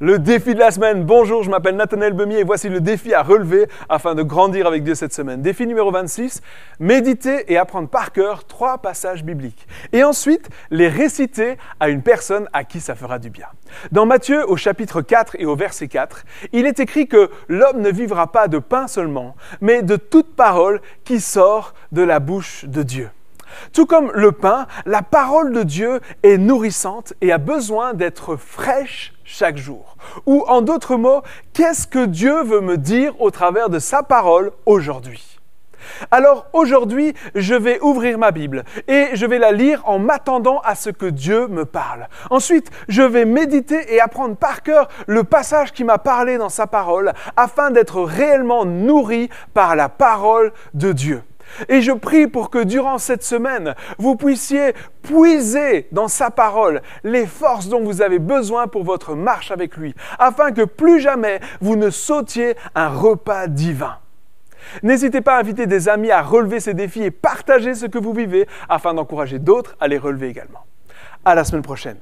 Le défi de la semaine. Bonjour, je m'appelle Nathanaël Bemier et voici le défi à relever afin de grandir avec Dieu cette semaine. Défi numéro 26, méditer et apprendre par cœur trois passages bibliques. Et ensuite, les réciter à une personne à qui ça fera du bien. Dans Matthieu au chapitre 4 et au verset 4, il est écrit que l'homme ne vivra pas de pain seulement, mais de toute parole qui sort de la bouche de Dieu. Tout comme le pain, la parole de Dieu est nourrissante et a besoin d'être fraîche chaque jour. Ou en d'autres mots, qu'est-ce que Dieu veut me dire au travers de sa parole aujourd'hui? Alors aujourd'hui, je vais ouvrir ma Bible et je vais la lire en m'attendant à ce que Dieu me parle. Ensuite, je vais méditer et apprendre par cœur le passage qui m'a parlé dans sa parole afin d'être réellement nourri par la parole de Dieu. Et je prie pour que durant cette semaine, vous puissiez puiser dans sa parole les forces dont vous avez besoin pour votre marche avec lui, afin que plus jamais vous ne sautiez un repas divin. N'hésitez pas à inviter des amis à relever ces défis et partager ce que vous vivez afin d'encourager d'autres à les relever également. À la semaine prochaine.